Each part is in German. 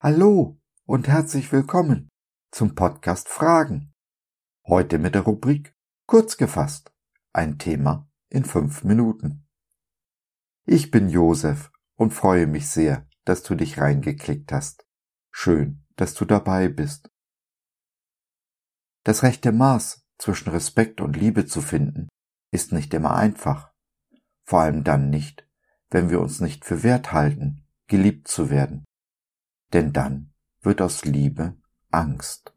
Hallo und herzlich willkommen zum Podcast Fragen. Heute mit der Rubrik Kurz gefasst. Ein Thema in fünf Minuten. Ich bin Josef und freue mich sehr, dass du dich reingeklickt hast. Schön, dass du dabei bist. Das rechte Maß zwischen Respekt und Liebe zu finden, ist nicht immer einfach. Vor allem dann nicht, wenn wir uns nicht für wert halten, geliebt zu werden. Denn dann wird aus Liebe Angst.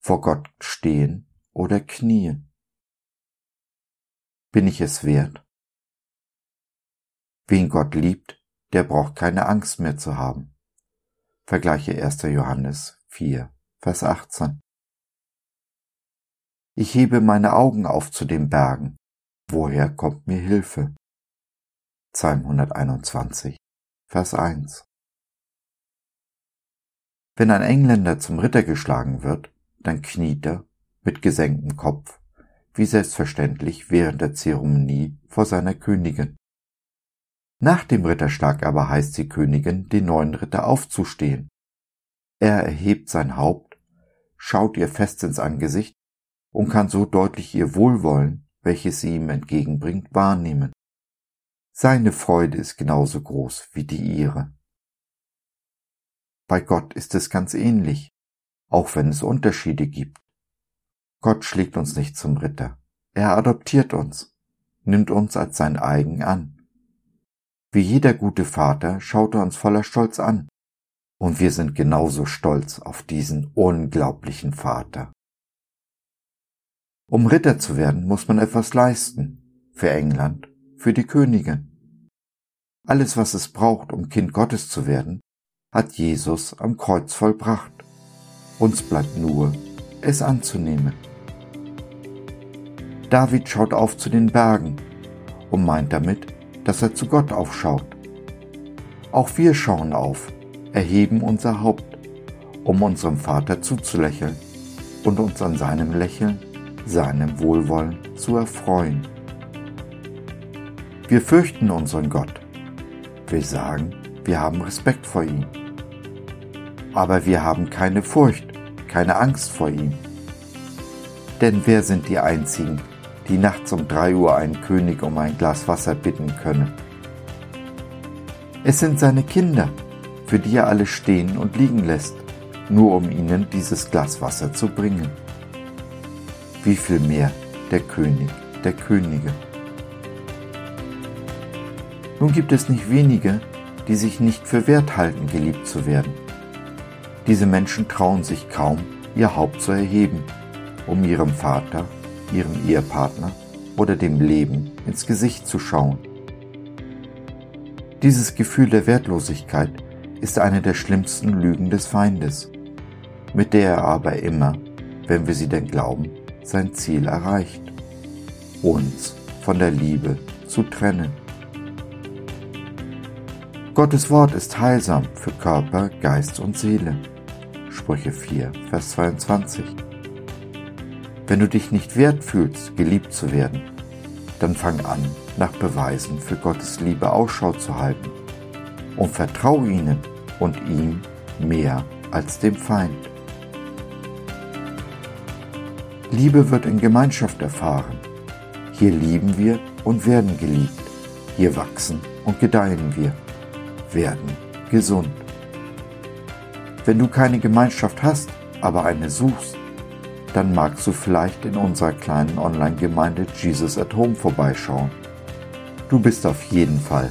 Vor Gott stehen oder knien. Bin ich es wert? Wen Gott liebt, der braucht keine Angst mehr zu haben. Vergleiche 1. Johannes 4, Vers 18. Ich hebe meine Augen auf zu den Bergen. Woher kommt mir Hilfe? Psalm 121, Vers 1. Wenn ein Engländer zum Ritter geschlagen wird, dann kniet er mit gesenktem Kopf, wie selbstverständlich während der Zeremonie vor seiner Königin. Nach dem Ritterschlag aber heißt die Königin, den neuen Ritter aufzustehen. Er erhebt sein Haupt, schaut ihr fest ins Angesicht und kann so deutlich ihr Wohlwollen, welches sie ihm entgegenbringt, wahrnehmen. Seine Freude ist genauso groß wie die ihre. Bei Gott ist es ganz ähnlich, auch wenn es Unterschiede gibt. Gott schlägt uns nicht zum Ritter, er adoptiert uns, nimmt uns als sein eigen an. Wie jeder gute Vater schaut er uns voller Stolz an, und wir sind genauso stolz auf diesen unglaublichen Vater. Um Ritter zu werden, muss man etwas leisten. Für England, für die Königin. Alles, was es braucht, um Kind Gottes zu werden, hat Jesus am Kreuz vollbracht. Uns bleibt nur, es anzunehmen. David schaut auf zu den Bergen und meint damit, dass er zu Gott aufschaut. Auch wir schauen auf, erheben unser Haupt, um unserem Vater zuzulächeln und uns an seinem Lächeln seinem Wohlwollen zu erfreuen. Wir fürchten unseren Gott. Wir sagen, wir haben Respekt vor ihm. Aber wir haben keine Furcht, keine Angst vor ihm. Denn wer sind die Einzigen, die nachts um drei Uhr einen König um ein Glas Wasser bitten können? Es sind seine Kinder, für die er alles stehen und liegen lässt, nur um ihnen dieses Glas Wasser zu bringen wie viel mehr der König der Könige. Nun gibt es nicht wenige, die sich nicht für wert halten, geliebt zu werden. Diese Menschen trauen sich kaum, ihr Haupt zu erheben, um ihrem Vater, ihrem Ehepartner oder dem Leben ins Gesicht zu schauen. Dieses Gefühl der Wertlosigkeit ist eine der schlimmsten Lügen des Feindes, mit der er aber immer, wenn wir sie denn glauben, sein Ziel erreicht, uns von der Liebe zu trennen. Gottes Wort ist heilsam für Körper, Geist und Seele. Sprüche 4, Vers 22. Wenn du dich nicht wert fühlst, geliebt zu werden, dann fang an, nach Beweisen für Gottes Liebe Ausschau zu halten und vertrau ihnen und ihm mehr als dem Feind. Liebe wird in Gemeinschaft erfahren. Hier lieben wir und werden geliebt. Hier wachsen und gedeihen wir, werden gesund. Wenn du keine Gemeinschaft hast, aber eine suchst, dann magst du vielleicht in unserer kleinen Online-Gemeinde Jesus at Home vorbeischauen. Du bist auf jeden Fall